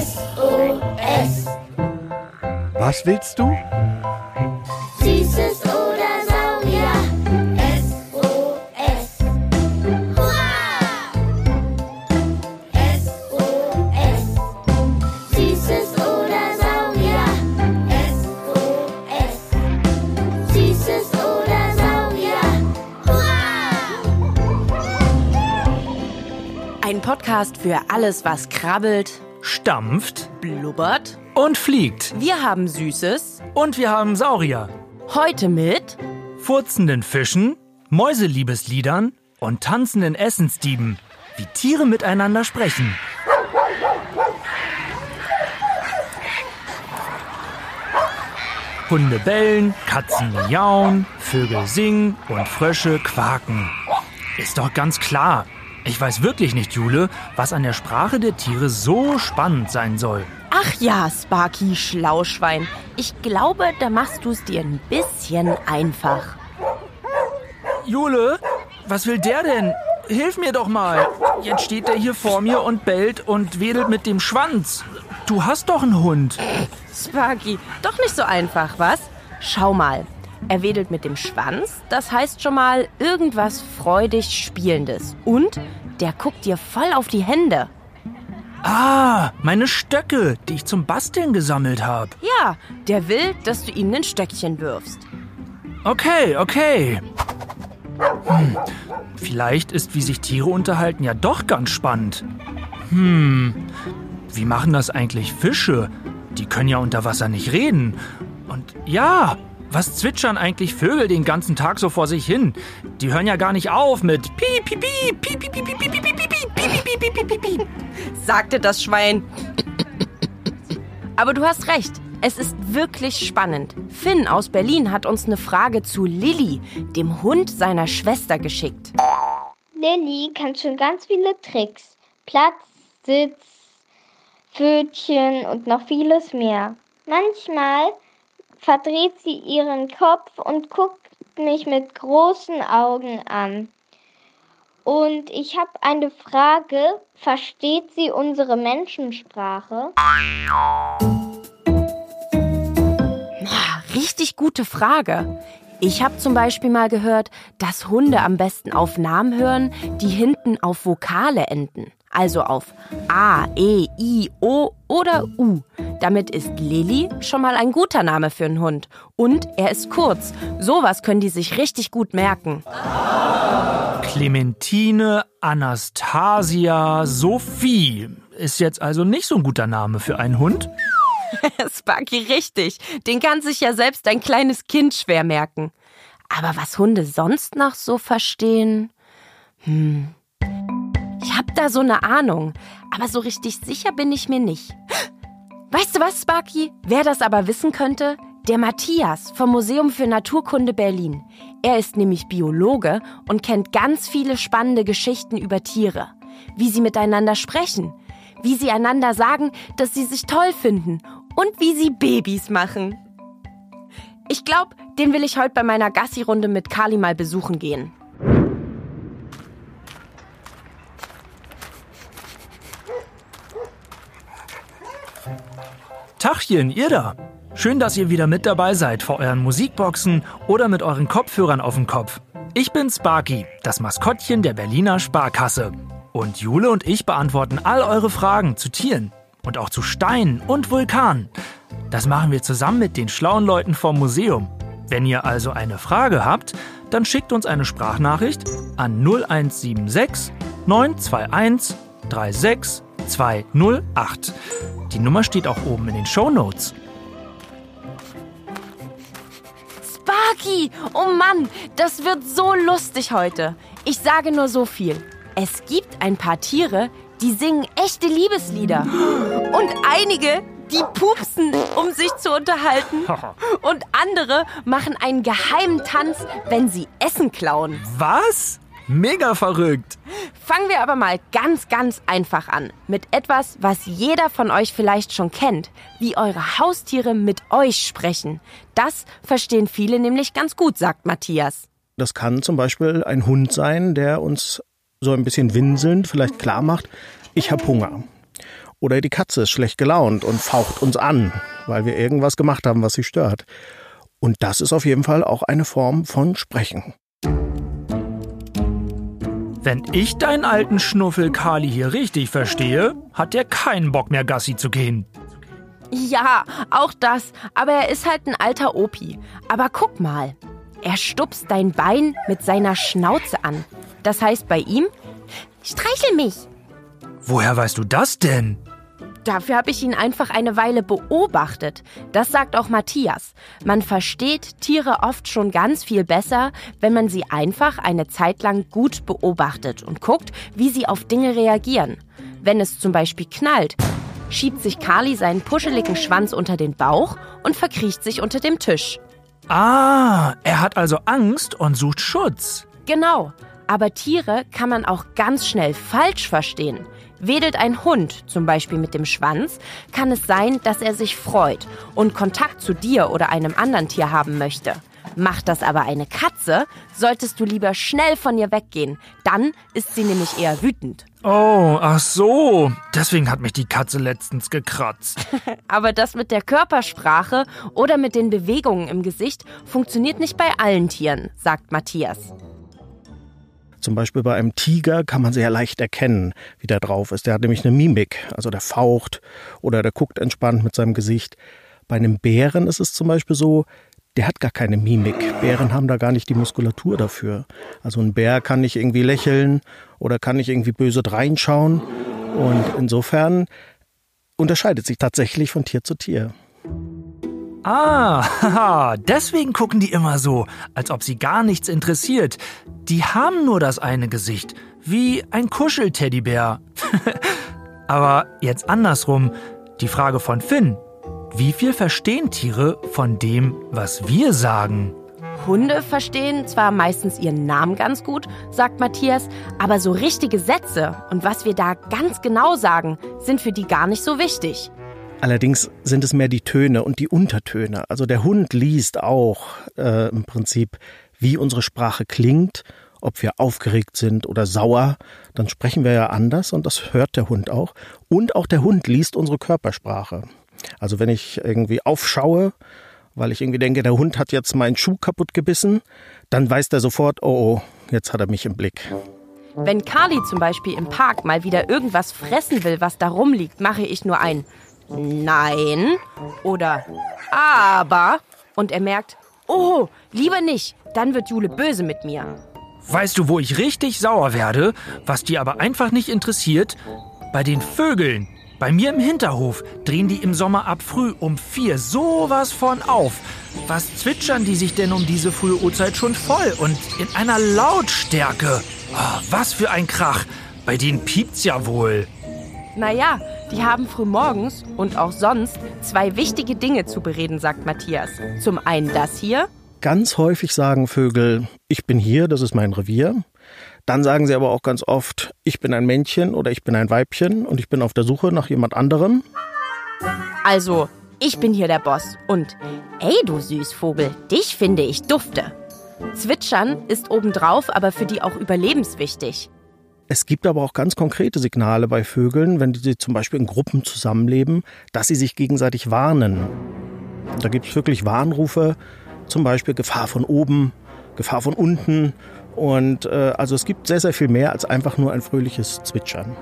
SOS. Was willst du? Ein Podcast für alles, was krabbelt, stampft blubbert. und fliegt. Wir haben Süßes. Und wir haben Saurier, Heute mit furzenden Fischen, Mäuseliebesliedern und tanzenden Essensdieben, wie Tiere miteinander sprechen. Hunde bellen, Katzen miauen, Vögel singen und Frösche quaken. Ist doch ganz klar. Ich weiß wirklich nicht, Jule, was an der Sprache der Tiere so spannend sein soll. Ach ja, Sparky Schlauschwein. Ich glaube, da machst du es dir ein bisschen einfach. Jule, was will der denn? Hilf mir doch mal. Jetzt steht er hier vor mir und bellt und wedelt mit dem Schwanz. Du hast doch einen Hund. Sparky, doch nicht so einfach, was? Schau mal. Er wedelt mit dem Schwanz, das heißt schon mal irgendwas freudig Spielendes. Und der guckt dir voll auf die Hände. Ah, meine Stöcke, die ich zum Basteln gesammelt habe. Ja, der will, dass du ihm ein Stöckchen wirfst. Okay, okay. Hm, vielleicht ist, wie sich Tiere unterhalten, ja doch ganz spannend. Hm, wie machen das eigentlich Fische? Die können ja unter Wasser nicht reden. Und ja, was zwitschern eigentlich Vögel den ganzen Tag so vor sich hin? Die hören ja gar nicht auf mit piep, piep, piep, piep, piep, piep, piep, piep, piep, piep, piep, piep, piep, piep, sagte das Schwein. Aber du hast recht. Es ist wirklich spannend. Finn aus Berlin hat uns eine Frage zu Lilly, dem Hund seiner Schwester, geschickt. Lilly kann schon ganz viele Tricks. Platz, Sitz, Pfötchen und noch vieles mehr. Manchmal verdreht sie ihren Kopf und guckt mich mit großen Augen an. Und ich habe eine Frage. Versteht sie unsere Menschensprache? Richtig gute Frage. Ich habe zum Beispiel mal gehört, dass Hunde am besten auf Namen hören, die hinten auf Vokale enden. Also auf A, E, I, O oder U. Damit ist Lilly schon mal ein guter Name für einen Hund. Und er ist kurz. Sowas können die sich richtig gut merken. Clementine, Anastasia, Sophie. Ist jetzt also nicht so ein guter Name für einen Hund? Sparky, richtig. Den kann sich ja selbst ein kleines Kind schwer merken. Aber was Hunde sonst noch so verstehen? Hm. Ich hab da so eine Ahnung, aber so richtig sicher bin ich mir nicht. Weißt du was, Sparky? Wer das aber wissen könnte? Der Matthias vom Museum für Naturkunde Berlin. Er ist nämlich Biologe und kennt ganz viele spannende Geschichten über Tiere. Wie sie miteinander sprechen, wie sie einander sagen, dass sie sich toll finden und wie sie Babys machen. Ich glaube, den will ich heute bei meiner Gassi-Runde mit Kali mal besuchen gehen. Tachchen, ihr da. Schön, dass ihr wieder mit dabei seid vor euren Musikboxen oder mit euren Kopfhörern auf dem Kopf. Ich bin Sparky, das Maskottchen der Berliner Sparkasse. Und Jule und ich beantworten all eure Fragen zu Tieren und auch zu Steinen und Vulkanen. Das machen wir zusammen mit den schlauen Leuten vom Museum. Wenn ihr also eine Frage habt, dann schickt uns eine Sprachnachricht an 0176 921 36208. Die Nummer steht auch oben in den Show Notes. Sparky! Oh Mann, das wird so lustig heute. Ich sage nur so viel. Es gibt ein paar Tiere, die singen echte Liebeslieder. Und einige, die pupsen, um sich zu unterhalten. Und andere machen einen geheimen Tanz, wenn sie Essen klauen. Was? Mega verrückt. Fangen wir aber mal ganz, ganz einfach an. Mit etwas, was jeder von euch vielleicht schon kennt. Wie eure Haustiere mit euch sprechen. Das verstehen viele nämlich ganz gut, sagt Matthias. Das kann zum Beispiel ein Hund sein, der uns so ein bisschen winselnd vielleicht klar macht, ich habe Hunger. Oder die Katze ist schlecht gelaunt und faucht uns an, weil wir irgendwas gemacht haben, was sie stört. Und das ist auf jeden Fall auch eine Form von Sprechen. Wenn ich deinen alten Schnuffel Kali hier richtig verstehe, hat er keinen Bock mehr Gassi zu gehen. Ja, auch das. Aber er ist halt ein alter Opi. Aber guck mal. Er stupst dein Bein mit seiner Schnauze an. Das heißt bei ihm, streichel mich. Woher weißt du das denn? Dafür habe ich ihn einfach eine Weile beobachtet. Das sagt auch Matthias. Man versteht Tiere oft schon ganz viel besser, wenn man sie einfach eine Zeit lang gut beobachtet und guckt, wie sie auf Dinge reagieren. Wenn es zum Beispiel knallt, schiebt sich Kali seinen puscheligen Schwanz unter den Bauch und verkriecht sich unter dem Tisch. Ah, er hat also Angst und sucht Schutz. Genau. Aber Tiere kann man auch ganz schnell falsch verstehen. Wedelt ein Hund zum Beispiel mit dem Schwanz, kann es sein, dass er sich freut und Kontakt zu dir oder einem anderen Tier haben möchte. Macht das aber eine Katze, solltest du lieber schnell von ihr weggehen. Dann ist sie nämlich eher wütend. Oh, ach so. Deswegen hat mich die Katze letztens gekratzt. Aber das mit der Körpersprache oder mit den Bewegungen im Gesicht funktioniert nicht bei allen Tieren, sagt Matthias. Zum Beispiel bei einem Tiger kann man sehr leicht erkennen, wie der drauf ist. Der hat nämlich eine Mimik, also der faucht oder der guckt entspannt mit seinem Gesicht. Bei einem Bären ist es zum Beispiel so, der hat gar keine Mimik. Bären haben da gar nicht die Muskulatur dafür. Also ein Bär kann nicht irgendwie lächeln oder kann nicht irgendwie böse reinschauen. Und insofern unterscheidet sich tatsächlich von Tier zu Tier. Ah, haha, deswegen gucken die immer so, als ob sie gar nichts interessiert. Die haben nur das eine Gesicht, wie ein Kuschelteddybär. Aber jetzt andersrum, die Frage von Finn. Wie viel verstehen Tiere von dem, was wir sagen? Hunde verstehen zwar meistens ihren Namen ganz gut, sagt Matthias, aber so richtige Sätze und was wir da ganz genau sagen, sind für die gar nicht so wichtig. Allerdings sind es mehr die Töne und die Untertöne. Also der Hund liest auch äh, im Prinzip, wie unsere Sprache klingt, ob wir aufgeregt sind oder sauer. Dann sprechen wir ja anders und das hört der Hund auch. Und auch der Hund liest unsere Körpersprache. Also wenn ich irgendwie aufschaue, weil ich irgendwie denke, der Hund hat jetzt meinen Schuh kaputt gebissen, dann weiß der sofort, oh, oh, jetzt hat er mich im Blick. Wenn Carly zum Beispiel im Park mal wieder irgendwas fressen will, was da rumliegt, mache ich nur ein Nein oder Aber und er merkt, oh, lieber nicht, dann wird Jule böse mit mir. Weißt du, wo ich richtig sauer werde, was die aber einfach nicht interessiert? Bei den Vögeln. Bei mir im Hinterhof drehen die im Sommer ab früh um vier sowas von auf. Was zwitschern die sich denn um diese frühe Uhrzeit schon voll und in einer Lautstärke? Oh, was für ein Krach. Bei denen piept's ja wohl. Naja, die haben frühmorgens und auch sonst zwei wichtige Dinge zu bereden, sagt Matthias. Zum einen das hier. Ganz häufig sagen Vögel, ich bin hier, das ist mein Revier. Dann sagen sie aber auch ganz oft, ich bin ein Männchen oder ich bin ein Weibchen und ich bin auf der Suche nach jemand anderem. Also, ich bin hier der Boss und ey du Süßvogel, dich finde ich dufte. Zwitschern ist obendrauf aber für die auch überlebenswichtig. Es gibt aber auch ganz konkrete Signale bei Vögeln, wenn sie zum Beispiel in Gruppen zusammenleben, dass sie sich gegenseitig warnen. Da gibt es wirklich Warnrufe, zum Beispiel Gefahr von oben, Gefahr von unten. Und äh, also es gibt sehr, sehr viel mehr als einfach nur ein fröhliches Zwitschern.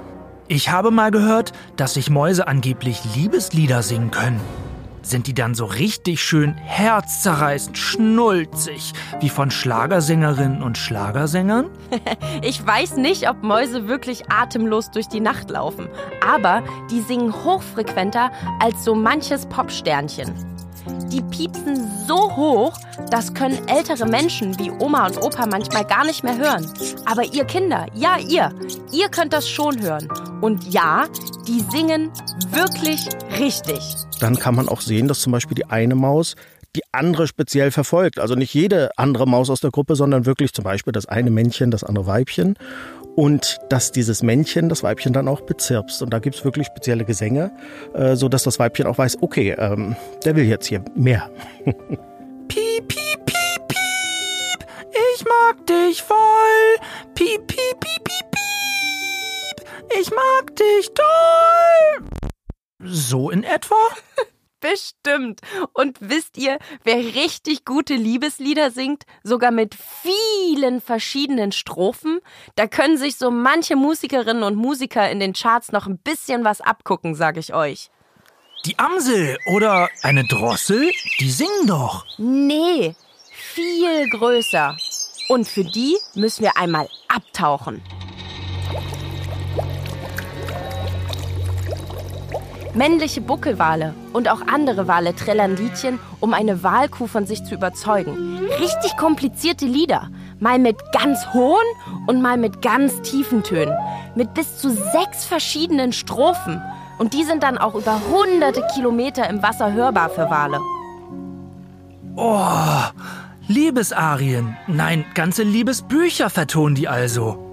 Ich habe mal gehört, dass sich Mäuse angeblich Liebeslieder singen können. Sind die dann so richtig schön herzzerreißend, schnulzig, wie von Schlagersängerinnen und Schlagersängern? Ich weiß nicht, ob Mäuse wirklich atemlos durch die Nacht laufen, aber die singen hochfrequenter als so manches Popsternchen. Die piepsen so hoch, das können ältere Menschen wie Oma und Opa manchmal gar nicht mehr hören. Aber ihr Kinder, ja ihr, ihr könnt das schon hören. Und ja, die singen wirklich richtig. Dann kann man auch sehen, dass zum Beispiel die eine Maus die andere speziell verfolgt. Also nicht jede andere Maus aus der Gruppe, sondern wirklich zum Beispiel das eine Männchen, das andere Weibchen. Und dass dieses Männchen das Weibchen dann auch bezirpst. Und da gibt es wirklich spezielle Gesänge, äh, sodass das Weibchen auch weiß, okay, ähm, der will jetzt hier mehr. Piep, piep, piep, piep. Ich mag dich voll. Piep, piep, piep, piep. Ich mag dich toll. So in etwa? Bestimmt. Und wisst ihr, wer richtig gute Liebeslieder singt, sogar mit vielen verschiedenen Strophen? Da können sich so manche Musikerinnen und Musiker in den Charts noch ein bisschen was abgucken, sag ich euch. Die Amsel oder eine Drossel? Die singen doch. Nee, viel größer. Und für die müssen wir einmal abtauchen. Männliche Buckelwale und auch andere Wale trällern Liedchen, um eine Walkuh von sich zu überzeugen. Richtig komplizierte Lieder. Mal mit ganz hohen und mal mit ganz tiefen Tönen. Mit bis zu sechs verschiedenen Strophen. Und die sind dann auch über hunderte Kilometer im Wasser hörbar für Wale. Oh, Liebesarien. Nein, ganze Liebesbücher vertonen die also.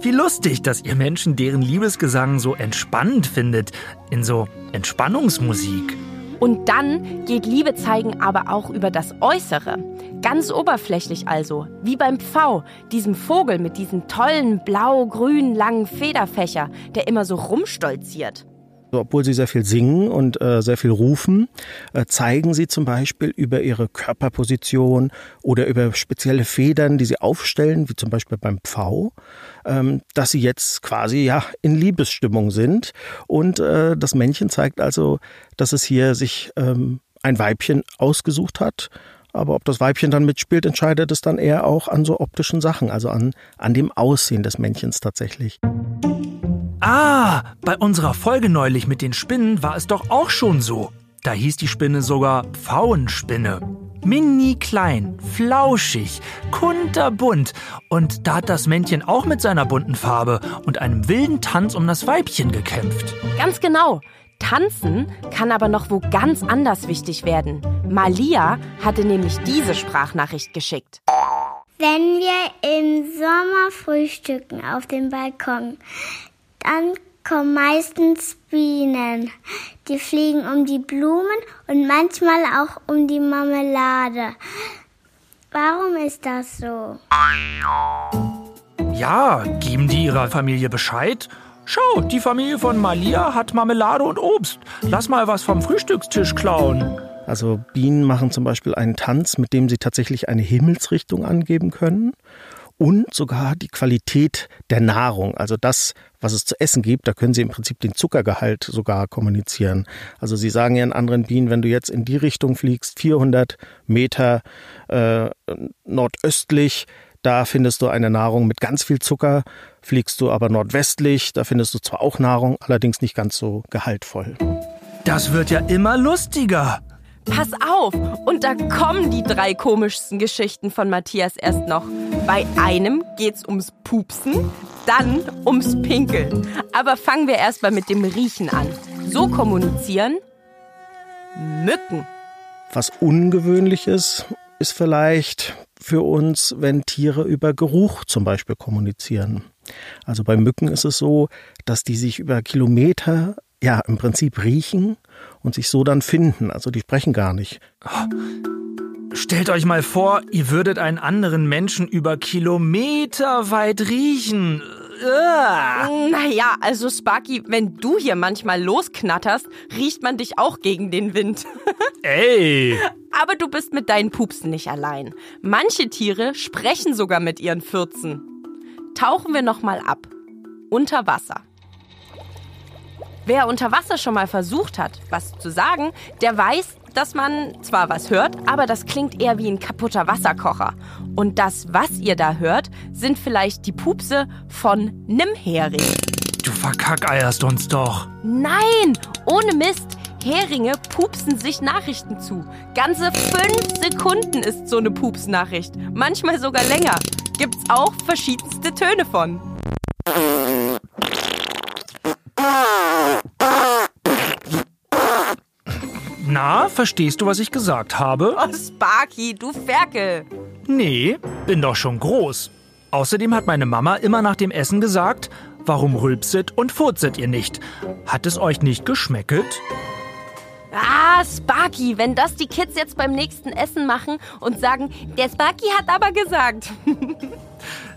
Wie lustig, dass ihr Menschen deren Liebesgesang so entspannend findet. In so Entspannungsmusik. Und dann geht Liebe zeigen aber auch über das Äußere. Ganz oberflächlich also, wie beim Pfau, diesem Vogel mit diesen tollen blau-grün langen Federfächer, der immer so rumstolziert. Obwohl sie sehr viel singen und äh, sehr viel rufen, äh, zeigen sie zum Beispiel über ihre Körperposition oder über spezielle Federn, die sie aufstellen, wie zum Beispiel beim Pfau, ähm, dass sie jetzt quasi ja in Liebesstimmung sind. Und äh, das Männchen zeigt also, dass es hier sich ähm, ein Weibchen ausgesucht hat. Aber ob das Weibchen dann mitspielt, entscheidet es dann eher auch an so optischen Sachen, also an, an dem Aussehen des Männchens tatsächlich. Ah, bei unserer Folge neulich mit den Spinnen war es doch auch schon so. Da hieß die Spinne sogar Pfauenspinne. Mini klein, flauschig, kunterbunt. Und da hat das Männchen auch mit seiner bunten Farbe und einem wilden Tanz um das Weibchen gekämpft. Ganz genau. Tanzen kann aber noch wo ganz anders wichtig werden. Malia hatte nämlich diese Sprachnachricht geschickt. Wenn wir im Sommer frühstücken auf dem Balkon, dann kommen meistens Bienen. Die fliegen um die Blumen und manchmal auch um die Marmelade. Warum ist das so? Ja, geben die ihrer Familie Bescheid? Schau, die Familie von Malia hat Marmelade und Obst. Lass mal was vom Frühstückstisch klauen. Also Bienen machen zum Beispiel einen Tanz, mit dem sie tatsächlich eine Himmelsrichtung angeben können und sogar die Qualität der Nahrung, also das, was es zu essen gibt, da können sie im Prinzip den Zuckergehalt sogar kommunizieren. Also sie sagen ihren anderen Bienen, wenn du jetzt in die Richtung fliegst, 400 Meter äh, nordöstlich, da findest du eine Nahrung mit ganz viel Zucker. Fliegst du aber nordwestlich, da findest du zwar auch Nahrung, allerdings nicht ganz so gehaltvoll. Das wird ja immer lustiger. Pass auf! Und da kommen die drei komischsten Geschichten von Matthias erst noch. Bei einem geht's ums Pupsen, dann ums Pinkeln. Aber fangen wir erstmal mit dem Riechen an. So kommunizieren Mücken. Was ungewöhnlich ist, ist vielleicht für uns, wenn Tiere über Geruch zum Beispiel kommunizieren. Also bei Mücken ist es so, dass die sich über Kilometer ja im Prinzip riechen und sich so dann finden. Also die sprechen gar nicht. Stellt euch mal vor, ihr würdet einen anderen Menschen über Kilometer weit riechen. Uah. Naja, also Sparky, wenn du hier manchmal losknatterst, riecht man dich auch gegen den Wind. Ey! Aber du bist mit deinen Pupsen nicht allein. Manche Tiere sprechen sogar mit ihren Fürzen. Tauchen wir nochmal ab. Unter Wasser. Wer unter Wasser schon mal versucht hat, was zu sagen, der weiß, dass man zwar was hört, aber das klingt eher wie ein kaputter Wasserkocher. Und das, was ihr da hört, sind vielleicht die Pupse von nem Hering. Du verkackeierst uns doch. Nein, ohne Mist. Heringe pupsen sich Nachrichten zu. Ganze fünf Sekunden ist so eine Pupsnachricht. Manchmal sogar länger. Gibt's auch verschiedenste Töne von. Na, verstehst du, was ich gesagt habe? Oh, Sparky, du Ferkel. Nee, bin doch schon groß. Außerdem hat meine Mama immer nach dem Essen gesagt, warum rülpset und furzet ihr nicht? Hat es euch nicht geschmecket? Ah, Sparky, wenn das die Kids jetzt beim nächsten Essen machen und sagen, der Sparky hat aber gesagt.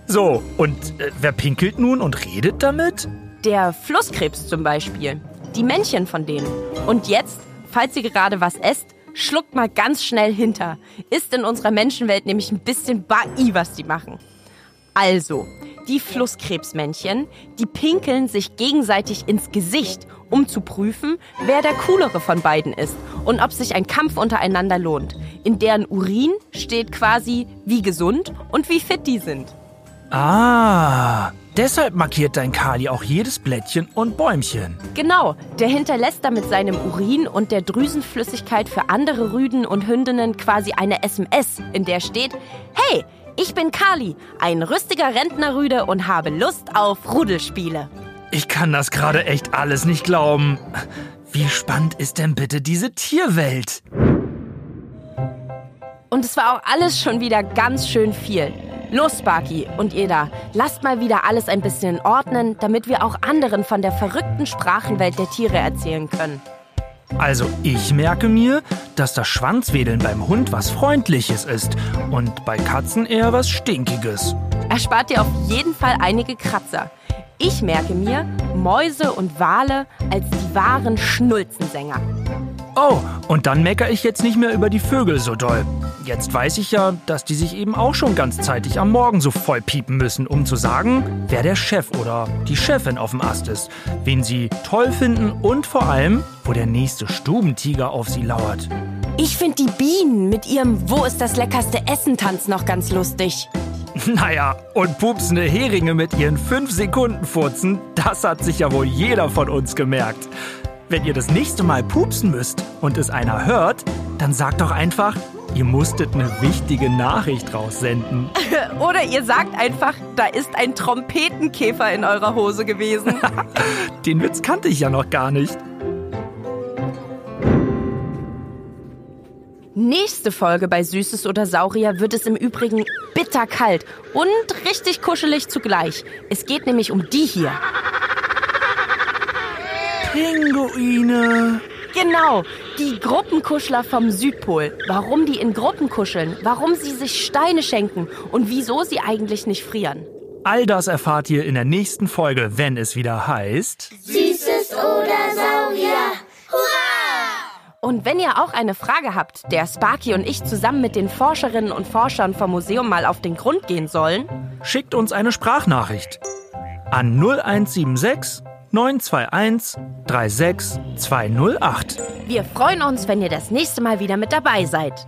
So, und äh, wer pinkelt nun und redet damit? Der Flusskrebs zum Beispiel. Die Männchen von denen. Und jetzt, falls ihr gerade was esst, schluckt mal ganz schnell hinter. Ist in unserer Menschenwelt nämlich ein bisschen bai, was die machen. Also, die Flusskrebsmännchen, die pinkeln sich gegenseitig ins Gesicht, um zu prüfen, wer der coolere von beiden ist und ob sich ein Kampf untereinander lohnt. In deren Urin steht quasi, wie gesund und wie fit die sind. Ah, deshalb markiert dein Kali auch jedes Blättchen und Bäumchen. Genau, der hinterlässt damit seinem Urin und der Drüsenflüssigkeit für andere Rüden und Hündinnen quasi eine SMS, in der steht, hey, ich bin Kali, ein rüstiger Rentnerrüde und habe Lust auf Rudelspiele. Ich kann das gerade echt alles nicht glauben. Wie spannend ist denn bitte diese Tierwelt? Und es war auch alles schon wieder ganz schön viel. Los, Sparky und ihr da, lasst mal wieder alles ein bisschen ordnen, damit wir auch anderen von der verrückten Sprachenwelt der Tiere erzählen können. Also ich merke mir, dass das Schwanzwedeln beim Hund was Freundliches ist und bei Katzen eher was Stinkiges. Erspart dir auf jeden Fall einige Kratzer. Ich merke mir Mäuse und Wale als die wahren Schnulzensänger. Oh, und dann meckere ich jetzt nicht mehr über die Vögel so doll. Jetzt weiß ich ja, dass die sich eben auch schon ganz zeitig am Morgen so voll piepen müssen, um zu sagen, wer der Chef oder die Chefin auf dem Ast ist, wen sie toll finden und vor allem, wo der nächste Stubentiger auf sie lauert. Ich finde die Bienen mit ihrem Wo ist das leckerste Essen-Tanz noch ganz lustig. Naja, und pupsende Heringe mit ihren 5 Sekunden Furzen, das hat sich ja wohl jeder von uns gemerkt. Wenn ihr das nächste Mal pupsen müsst und es einer hört, dann sagt doch einfach, ihr musstet eine wichtige Nachricht raussenden. Oder ihr sagt einfach, da ist ein Trompetenkäfer in eurer Hose gewesen. Den Witz kannte ich ja noch gar nicht. Nächste Folge bei Süßes oder Saurier wird es im Übrigen bitterkalt und richtig kuschelig zugleich. Es geht nämlich um die hier. Pinguine. Genau, die Gruppenkuschler vom Südpol. Warum die in Gruppen kuscheln, warum sie sich Steine schenken und wieso sie eigentlich nicht frieren. All das erfahrt ihr in der nächsten Folge, wenn es wieder heißt. Süßes oder Saurier. Und wenn ihr auch eine Frage habt, der Sparky und ich zusammen mit den Forscherinnen und Forschern vom Museum mal auf den Grund gehen sollen, Schickt uns eine Sprachnachricht an 0176 921 36208. wir freuen uns, wenn ihr das nächste Mal wieder mit dabei seid.